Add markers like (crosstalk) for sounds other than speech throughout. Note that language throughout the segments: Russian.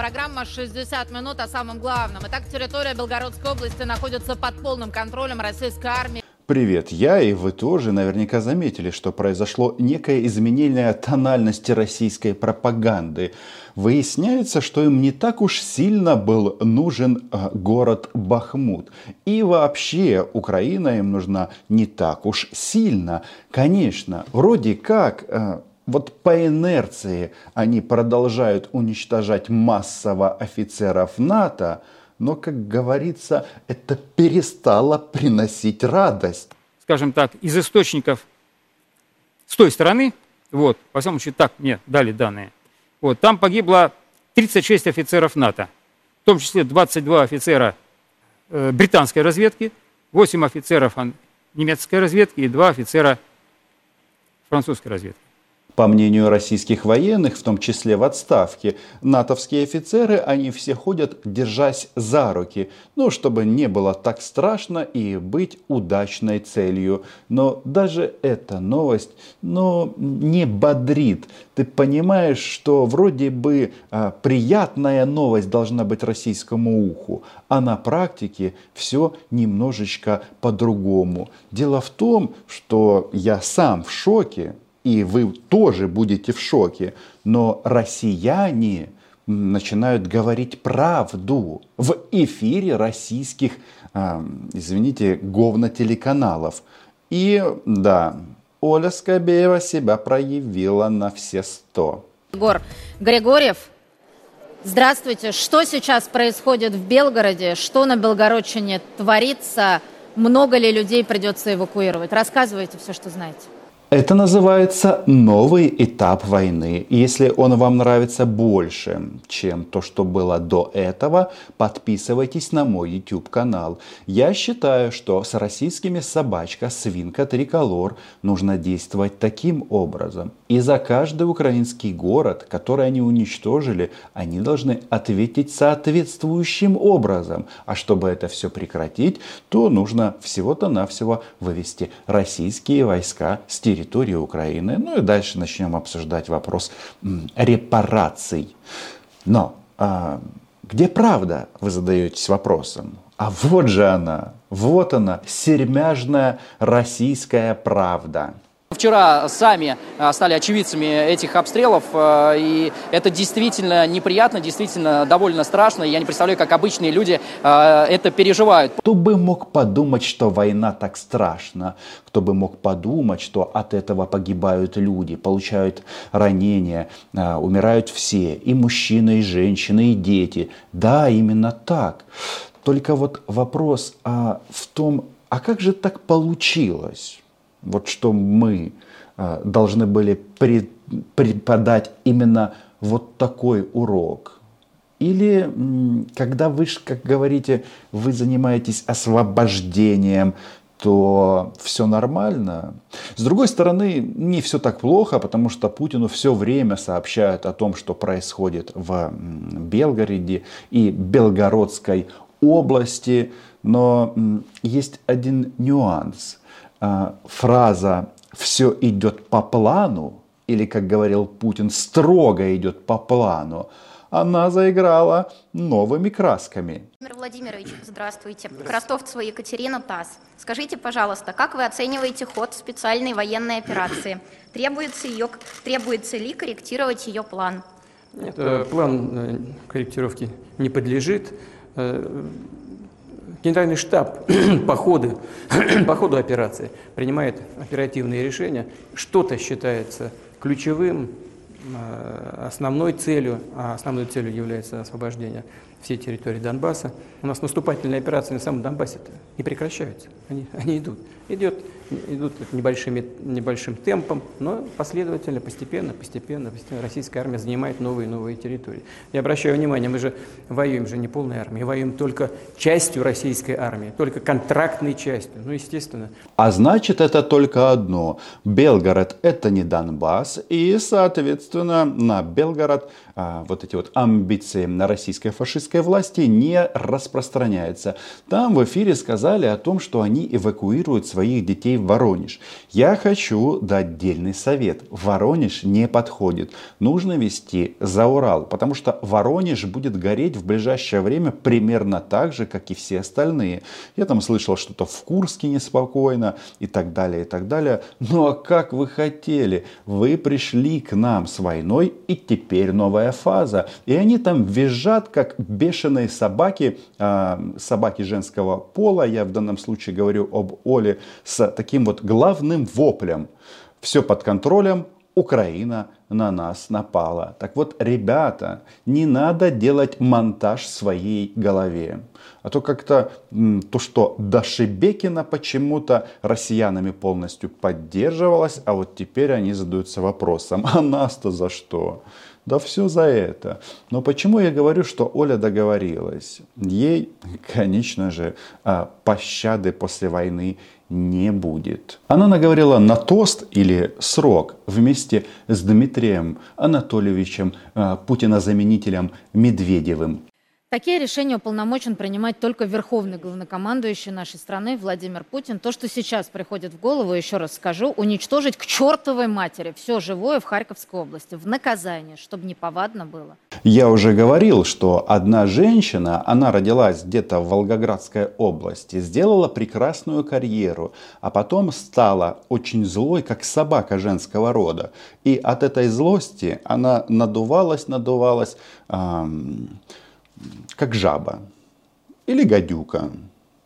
Программа «60 минут» о самом главном. Итак, территория Белгородской области находится под полным контролем российской армии. Привет, я и вы тоже наверняка заметили, что произошло некое изменение тональности российской пропаганды. Выясняется, что им не так уж сильно был нужен э, город Бахмут. И вообще Украина им нужна не так уж сильно. Конечно, вроде как э, вот по инерции они продолжают уничтожать массово офицеров НАТО, но, как говорится, это перестало приносить радость. Скажем так, из источников с той стороны, вот, по всякому случаю, так мне дали данные, вот, там погибло 36 офицеров НАТО, в том числе 22 офицера э, британской разведки, 8 офицеров немецкой разведки и 2 офицера французской разведки. По мнению российских военных, в том числе в отставке, натовские офицеры, они все ходят, держась за руки, ну, чтобы не было так страшно и быть удачной целью. Но даже эта новость, ну, не бодрит. Ты понимаешь, что вроде бы а, приятная новость должна быть российскому уху, а на практике все немножечко по-другому. Дело в том, что я сам в шоке, и вы тоже будете в шоке, но россияне начинают говорить правду в эфире российских, э, извините, говнотелеканалов. И да, Оля Скобеева себя проявила на все сто. Егор Григорьев, здравствуйте. Что сейчас происходит в Белгороде? Что на Белгородчине творится? Много ли людей придется эвакуировать? Рассказывайте все, что знаете. Это называется новый этап войны. Если он вам нравится больше, чем то, что было до этого, подписывайтесь на мой YouTube канал. Я считаю, что с российскими собачка, свинка, триколор нужно действовать таким образом. И за каждый украинский город, который они уничтожили, они должны ответить соответствующим образом. А чтобы это все прекратить, то нужно всего-то навсего вывести российские войска с территории Украины. Ну и дальше начнем обсуждать вопрос репараций. Но а, где правда, вы задаетесь вопросом? А вот же она, вот она, сермяжная российская правда. Вчера сами а, стали очевидцами этих обстрелов, а, и это действительно неприятно, действительно довольно страшно. Я не представляю, как обычные люди а, это переживают. Кто бы мог подумать, что война так страшна? Кто бы мог подумать, что от этого погибают люди, получают ранения, умирают все, и мужчины, и женщины, и дети. Да, именно так. Только вот вопрос а, в том, а как же так получилось? Вот что мы а, должны были преподать именно вот такой урок. Или когда вы, как говорите, вы занимаетесь освобождением, то все нормально. С другой стороны, не все так плохо, потому что Путину все время сообщают о том, что происходит в Белгороде и Белгородской области. Но есть один нюанс. А, фраза «все идет по плану», или, как говорил Путин, «строго идет по плану», она заиграла новыми красками. Владимир Владимирович, здравствуйте. здравствуйте. Крастовцева Екатерина ТАСС. Скажите, пожалуйста, как вы оцениваете ход специальной военной операции? Требуется, ее, требуется ли корректировать ее план? Нет, э, план э, корректировки не подлежит. Генеральный штаб (clears throat) по ходу, (clears throat) по ходу операции принимает оперативные решения. Что-то считается ключевым, э, основной целью, а основной целью является освобождение всей территории Донбасса. У нас наступательные операции на самом Донбассе не прекращаются, они, (laughs) они идут. Идет, идут небольшими, небольшим темпом, но последовательно, постепенно, постепенно, постепенно российская армия занимает новые и новые территории. Я обращаю внимание, мы же воюем же не полной армией, воюем только частью российской армии, только контрактной частью, ну естественно. А значит это только одно. Белгород это не Донбасс, и соответственно на Белгород вот эти вот амбиции на российской фашистской власти не распространяется. Там в эфире сказали о том, что они эвакуируют своих детей в Воронеж. Я хочу дать отдельный совет. Воронеж не подходит. Нужно вести за Урал, потому что Воронеж будет гореть в ближайшее время примерно так же, как и все остальные. Я там слышал что-то в Курске неспокойно и так далее, и так далее. Ну а как вы хотели? Вы пришли к нам с войной и теперь новая фаза. И они там визжат, как бешеные собаки, а, собаки женского пола. Я в данном случае говорю об Оле с таким вот главным воплем. Все под контролем, Украина на нас напала. Так вот, ребята, не надо делать монтаж своей голове. А то как-то то, что Дашибекина почему-то россиянами полностью поддерживалась, а вот теперь они задаются вопросом, а нас-то за что? Да все за это. Но почему я говорю, что Оля договорилась? Ей, конечно же, а, пощады после войны не будет. Она наговорила на тост или срок вместе с Дмитрием Анатольевичем, а, Путина-заменителем Медведевым. Такие решения уполномочен принимать только верховный главнокомандующий нашей страны Владимир Путин. То, что сейчас приходит в голову, еще раз скажу, уничтожить к чертовой матери все живое в Харьковской области в наказание, чтобы не повадно было. Я уже говорил, что одна женщина, она родилась где-то в Волгоградской области, сделала прекрасную карьеру, а потом стала очень злой, как собака женского рода. И от этой злости она надувалась, надувалась. Эм как жаба или гадюка.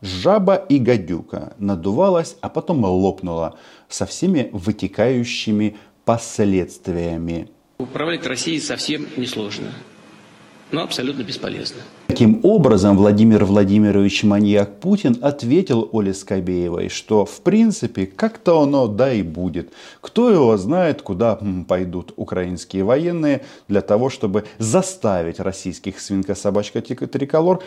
Жаба и гадюка надувалась, а потом лопнула со всеми вытекающими последствиями. Управлять Россией совсем несложно но абсолютно бесполезно. Таким образом, Владимир Владимирович Маньяк Путин ответил Оле Скобеевой, что в принципе как-то оно да и будет. Кто его знает, куда пойдут украинские военные для того, чтобы заставить российских свинка-собачка триколор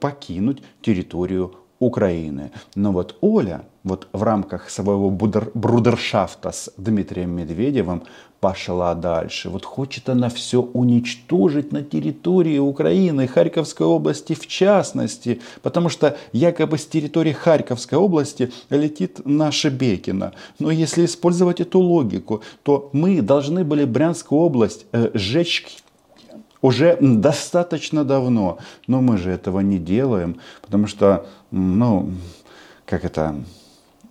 покинуть территорию Украины. Но вот Оля вот в рамках своего брудершафта с Дмитрием Медведевым пошла дальше. Вот хочет она все уничтожить на территории Украины, Харьковской области в частности, потому что якобы с территории Харьковской области летит наша Бекина. Но если использовать эту логику, то мы должны были Брянскую область э, сжечь уже достаточно давно. Но мы же этого не делаем, потому что, ну, как это,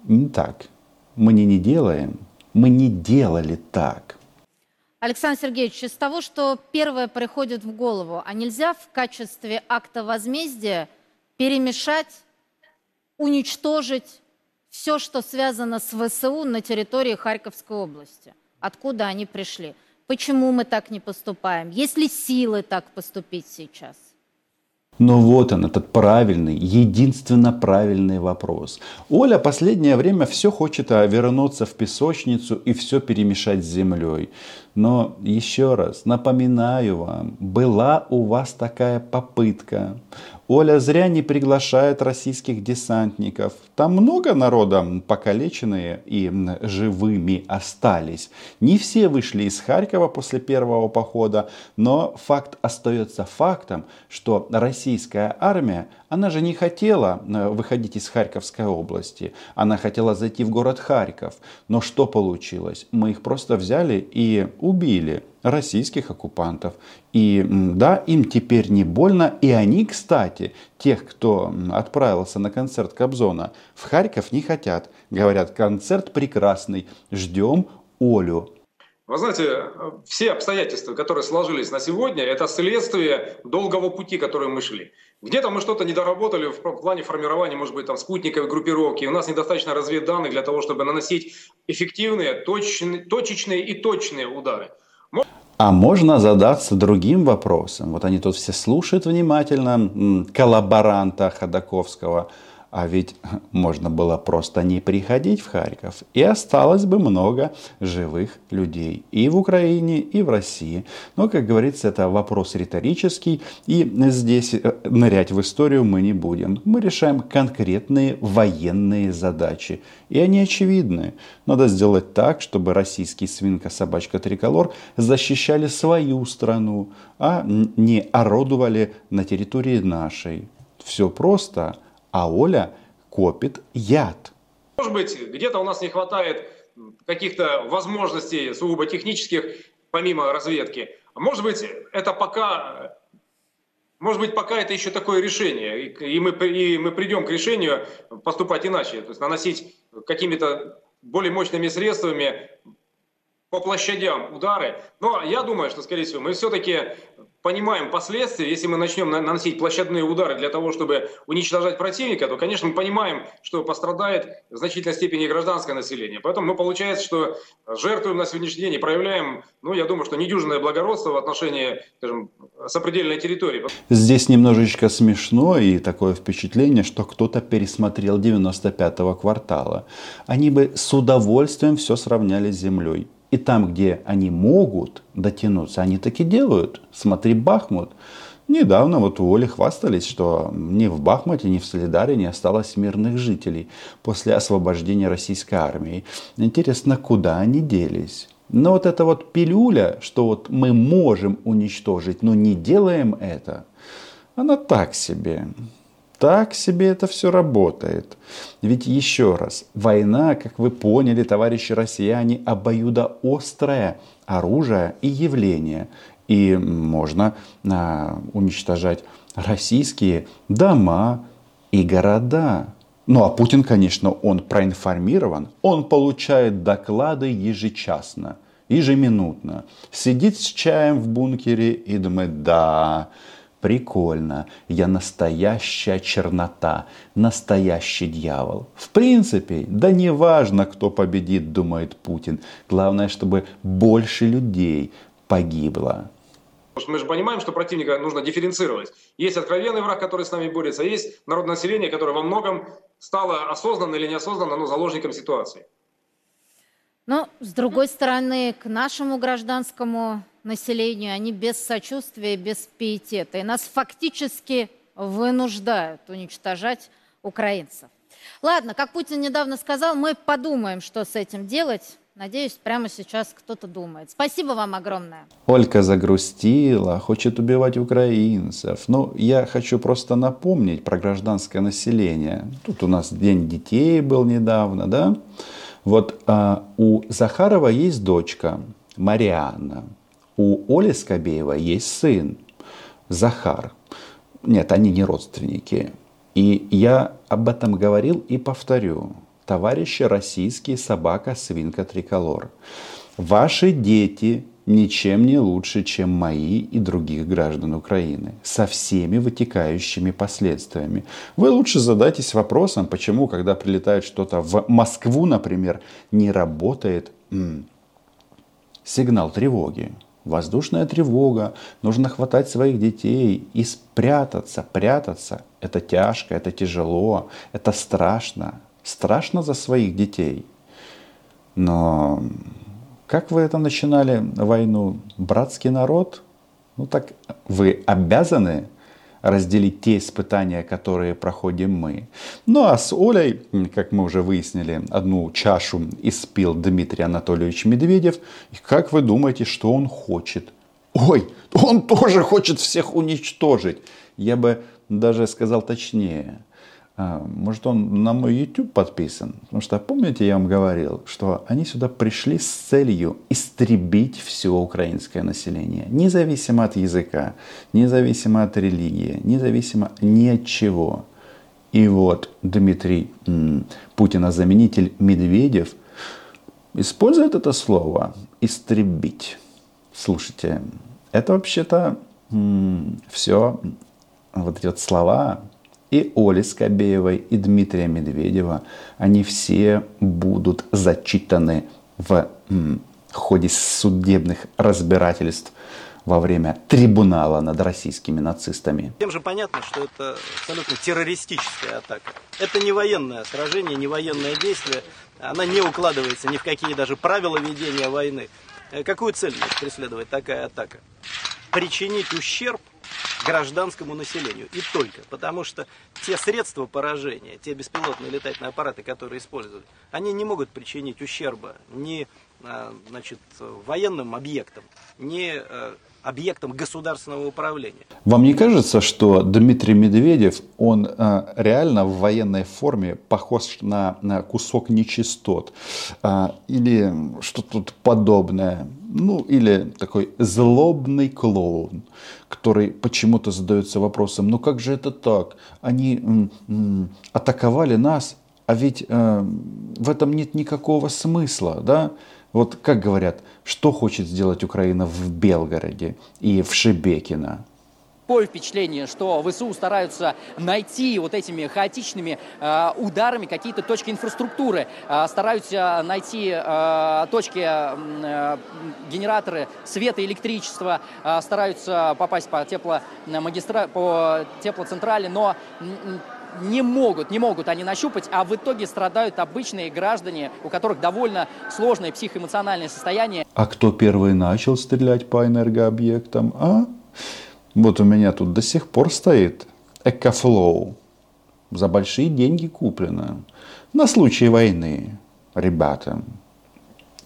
не так. Мы не, не делаем, мы не делали так. Александр Сергеевич, из того, что первое приходит в голову, а нельзя в качестве акта возмездия перемешать, уничтожить все, что связано с ВСУ на территории Харьковской области? Откуда они пришли? Почему мы так не поступаем? Есть ли силы так поступить сейчас? Но вот он, этот правильный, единственно правильный вопрос. Оля последнее время все хочет а, вернуться в песочницу и все перемешать с землей. Но еще раз напоминаю вам, была у вас такая попытка. Оля зря не приглашает российских десантников. Там много народа покалеченные и живыми остались. Не все вышли из Харькова после первого похода, но факт остается фактом, что российская армия, она же не хотела э, выходить из Харьковской области. Она хотела зайти в город Харьков. Но что получилось? Мы их просто взяли и убили российских оккупантов. И да, им теперь не больно. И они, кстати, тех, кто отправился на концерт Кобзона, в Харьков не хотят. Говорят, концерт прекрасный, ждем Олю. Вы знаете, все обстоятельства, которые сложились на сегодня, это следствие долгого пути, который мы шли. Где-то мы что-то недоработали в плане формирования, может быть, там спутниковой группировки. У нас недостаточно разведданных для того, чтобы наносить эффективные, точные, точечные и точные удары. А можно задаться другим вопросом. Вот они тут все слушают внимательно коллаборанта Ходаковского. А ведь можно было просто не приходить в Харьков, и осталось бы много живых людей и в Украине, и в России. Но, как говорится, это вопрос риторический, и здесь э, нырять в историю мы не будем. Мы решаем конкретные военные задачи, и они очевидны. Надо сделать так, чтобы российский свинка-собачка триколор защищали свою страну, а не орудовали на территории нашей. Все просто – а Оля копит яд. Может быть, где-то у нас не хватает каких-то возможностей сугубо технических, помимо разведки. А может быть, это пока может быть, пока это еще такое решение, и мы, и мы придем к решению поступать иначе, то есть наносить какими-то более мощными средствами по площадям удары. Но я думаю, что, скорее всего, мы все-таки понимаем последствия. Если мы начнем наносить площадные удары для того, чтобы уничтожать противника, то, конечно, мы понимаем, что пострадает в значительной степени гражданское население. Поэтому мы, получается, что жертвуем на сегодняшний день и проявляем, ну, я думаю, что недюжинное благородство в отношении, скажем, сопредельной территории. Здесь немножечко смешно и такое впечатление, что кто-то пересмотрел 95-го квартала. Они бы с удовольствием все сравняли с землей. И там, где они могут дотянуться, они таки делают. Смотри, Бахмут. Недавно вот у Оли хвастались, что ни в Бахмуте, ни в Солидаре не осталось мирных жителей после освобождения российской армии. Интересно, куда они делись? Но вот эта вот пилюля, что вот мы можем уничтожить, но не делаем это, она так себе так себе это все работает. Ведь еще раз, война, как вы поняли, товарищи россияне, обоюдоострое оружие и явление. И можно а, уничтожать российские дома и города. Ну а Путин, конечно, он проинформирован, он получает доклады ежечасно, ежеминутно. Сидит с чаем в бункере и думает, да, Прикольно. Я настоящая чернота, настоящий дьявол. В принципе, да не важно, кто победит, думает Путин. Главное, чтобы больше людей погибло. Потому что мы же понимаем, что противника нужно дифференцировать. Есть откровенный враг, который с нами борется, а есть народное население, которое во многом стало осознанно или неосознанно но заложником ситуации. Но, с другой стороны, к нашему гражданскому населению, они без сочувствия, без пиетета. И нас фактически вынуждают уничтожать украинцев. Ладно, как Путин недавно сказал, мы подумаем, что с этим делать. Надеюсь, прямо сейчас кто-то думает. Спасибо вам огромное. Олька загрустила, хочет убивать украинцев. Ну, я хочу просто напомнить про гражданское население. Тут у нас День детей был недавно, да? Вот а, у Захарова есть дочка Марианна. У Оли Скобеева есть сын Захар. Нет, они не родственники. И я об этом говорил и повторю. Товарищи российские собака, свинка, триколор. Ваши дети ничем не лучше, чем мои и других граждан Украины, со всеми вытекающими последствиями. Вы лучше задайтесь вопросом, почему, когда прилетает что-то в Москву, например, не работает м- сигнал тревоги. Воздушная тревога, нужно хватать своих детей и спрятаться, прятаться. Это тяжко, это тяжело, это страшно. Страшно за своих детей. Но как вы это начинали войну? Братский народ? Ну так вы обязаны разделить те испытания, которые проходим мы. Ну а с Олей, как мы уже выяснили, одну чашу испил Дмитрий Анатольевич Медведев. И как вы думаете, что он хочет? Ой, он тоже хочет всех уничтожить. Я бы даже сказал точнее. А, может, он на мой YouTube подписан? Потому что, помните, я вам говорил, что они сюда пришли с целью истребить все украинское население. Независимо от языка, независимо от религии, независимо ни от чего. И вот Дмитрий Путина заменитель Медведев использует это слово «истребить». Слушайте, это вообще-то все вот эти вот слова, и Оли Скобеевой, и Дмитрия Медведева, они все будут зачитаны в ходе судебных разбирательств во время трибунала над российскими нацистами. Тем же понятно, что это абсолютно террористическая атака. Это не военное сражение, не военное действие. Она не укладывается ни в какие даже правила ведения войны. Э, какую цель может преследовать такая атака? Причинить ущерб гражданскому населению. И только. Потому что те средства поражения, те беспилотные летательные аппараты, которые используют, они не могут причинить ущерба ни а, значит, военным объектам, ни э, объектом государственного управления. Вам не кажется, что Дмитрий Медведев, он э, реально в военной форме похож на, на кусок нечистот? Э, или что-то подобное? Ну, или такой злобный клоун, который почему-то задается вопросом, ну как же это так? Они м, м, атаковали нас, а ведь э, в этом нет никакого смысла, да? Вот как говорят, что хочет сделать Украина в Белгороде и в Шебекино? Такое впечатление, что ВСУ стараются найти вот этими хаотичными э, ударами какие-то точки инфраструктуры, э, стараются найти э, точки, э, генераторы света, электричества, э, стараются попасть по, тепломагистра... по теплоцентрали, но не могут, не могут они нащупать, а в итоге страдают обычные граждане, у которых довольно сложное психоэмоциональное состояние. А кто первый начал стрелять по энергообъектам, а? Вот у меня тут до сих пор стоит Экофлоу. За большие деньги куплено. На случай войны, ребята.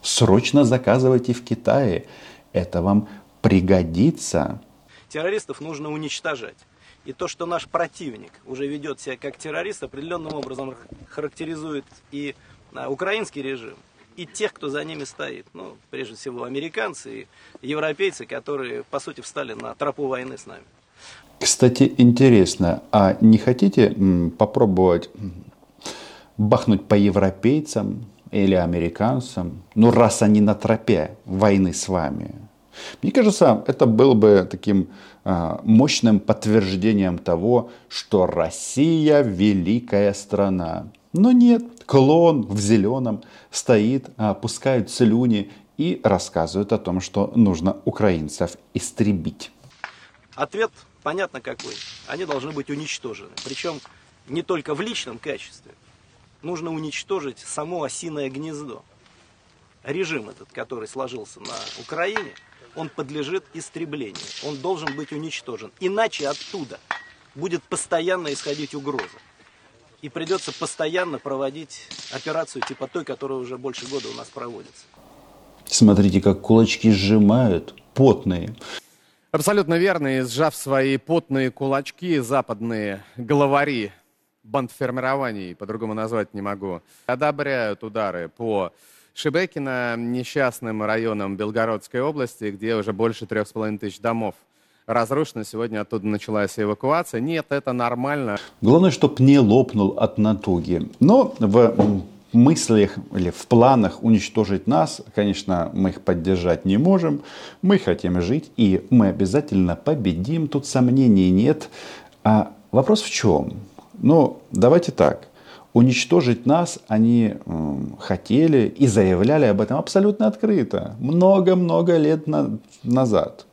Срочно заказывайте в Китае. Это вам пригодится. Террористов нужно уничтожать. И то, что наш противник уже ведет себя как террорист, определенным образом характеризует и а, украинский режим, и тех, кто за ними стоит. Ну, прежде всего, американцы и европейцы, которые, по сути, встали на тропу войны с нами. Кстати, интересно, а не хотите попробовать бахнуть по европейцам или американцам, ну, раз они на тропе войны с вами? Мне кажется, это было бы таким мощным подтверждением того, что Россия великая страна. Но нет, клон в зеленом стоит, а, пускают слюни и рассказывают о том, что нужно украинцев истребить. Ответ понятно какой. Они должны быть уничтожены. Причем не только в личном качестве. Нужно уничтожить само осиное гнездо. Режим этот, который сложился на Украине – он подлежит истреблению. Он должен быть уничтожен. Иначе оттуда будет постоянно исходить угроза. И придется постоянно проводить операцию типа той, которая уже больше года у нас проводится. Смотрите, как кулачки сжимают, потные. Абсолютно верно. И сжав свои потные кулачки, западные главари бандформирований, по-другому назвать не могу, одобряют удары по Шебекино несчастным районом Белгородской области, где уже больше трех с половиной тысяч домов разрушено. Сегодня оттуда началась эвакуация. Нет, это нормально. Главное, чтобы не лопнул от натуги. Но в мыслях или в планах уничтожить нас, конечно, мы их поддержать не можем. Мы хотим жить, и мы обязательно победим. Тут сомнений нет. А вопрос в чем? Ну, давайте так уничтожить нас они хотели и заявляли об этом абсолютно открыто. Много-много лет на, назад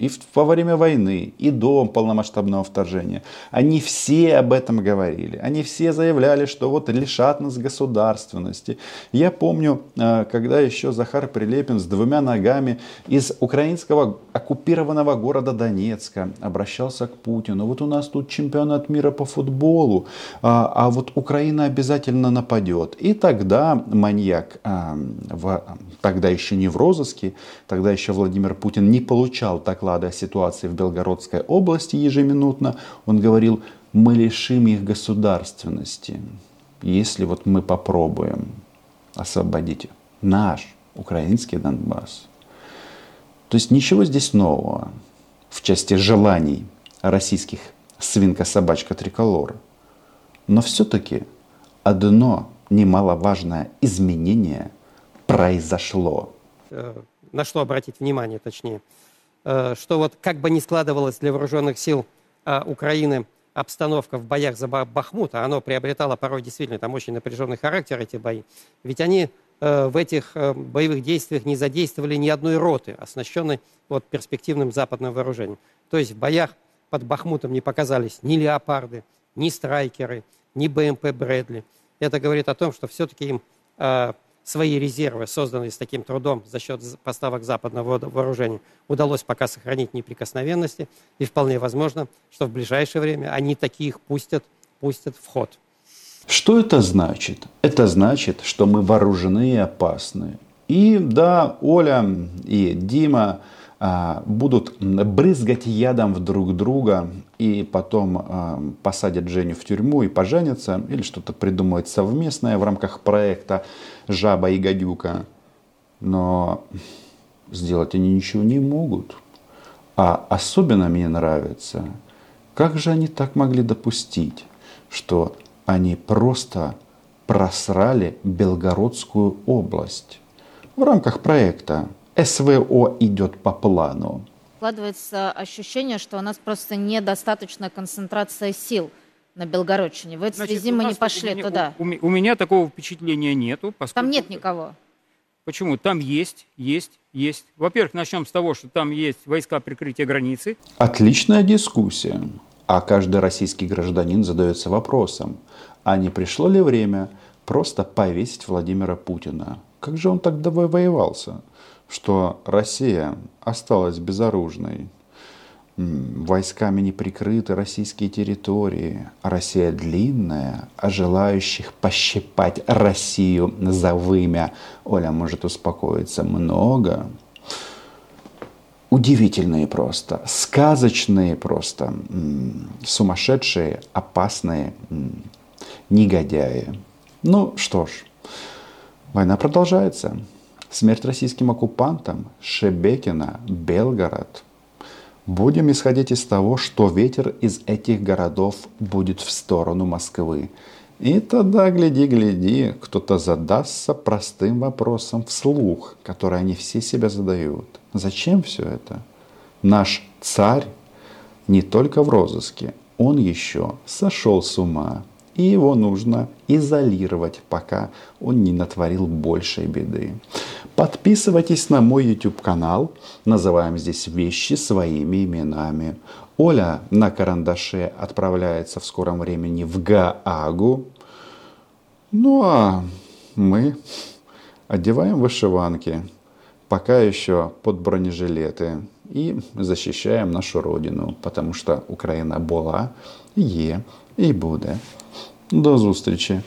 и во время войны, и до полномасштабного вторжения. Они все об этом говорили. Они все заявляли, что вот лишат нас государственности. Я помню, э, когда еще Захар Прилепин с двумя ногами из украинского оккупированного города Донецка обращался к Путину. Вот у нас тут чемпионат мира по футболу, а, а вот Украина обязательно нападет. И тогда маньяк, э, тогда еще не в розыске, тогда еще Владимир Путин не получал так доклады о ситуации в Белгородской области ежеминутно, он говорил, мы лишим их государственности, если вот мы попробуем освободить наш украинский Донбасс. То есть ничего здесь нового в части желаний российских свинка-собачка триколор. Но все-таки одно немаловажное изменение произошло. Э, на что обратить внимание, точнее – что вот как бы ни складывалась для вооруженных сил а, Украины обстановка в боях за Бахмут, а оно приобретало порой действительно там очень напряженный характер, эти бои, ведь они э, в этих э, боевых действиях не задействовали ни одной роты, оснащенной вот, перспективным западным вооружением. То есть в боях под Бахмутом не показались ни леопарды, ни страйкеры, ни БМП Брэдли. Это говорит о том, что все-таки им э, свои резервы, созданные с таким трудом за счет поставок западного вооружения, удалось пока сохранить неприкосновенности. И вполне возможно, что в ближайшее время они таких пустят, пустят в ход. Что это значит? Это значит, что мы вооружены и опасны. И да, Оля и Дима будут брызгать ядом в друг друга и потом а, посадят Женю в тюрьму и поженятся или что-то придумают совместное в рамках проекта «Жаба и гадюка». Но сделать они ничего не могут. А особенно мне нравится, как же они так могли допустить, что они просто просрали Белгородскую область в рамках проекта СВО идет по плану. Складывается ощущение, что у нас просто недостаточная концентрация сил на Белгородчине. В этой Значит, связи мы не пошли у, туда. У, у, меня такого впечатления нету. Поскольку... Там нет никого. Почему? Там есть, есть, есть. Во-первых, начнем с того, что там есть войска прикрытия границы. Отличная дискуссия. А каждый российский гражданин задается вопросом, а не пришло ли время просто повесить Владимира Путина? Как же он так воевался? Что Россия осталась безоружной, войсками не прикрыты российские территории, Россия длинная, а желающих пощипать Россию за вымя, Оля может успокоиться, много. Удивительные просто, сказочные просто, сумасшедшие, опасные негодяи. Ну что ж, война продолжается. Смерть российским оккупантам, Шебекина, Белгород. Будем исходить из того, что ветер из этих городов будет в сторону Москвы. И тогда, гляди-гляди, кто-то задастся простым вопросом вслух, который они все себя задают. Зачем все это? Наш царь не только в розыске, он еще сошел с ума. И его нужно изолировать, пока он не натворил большей беды. Подписывайтесь на мой YouTube канал. Называем здесь вещи своими именами. Оля на карандаше отправляется в скором времени в Гаагу. Ну а мы одеваем вышиванки, пока еще под бронежилеты и защищаем нашу родину, потому что Украина была, є і буде. До зустрічі!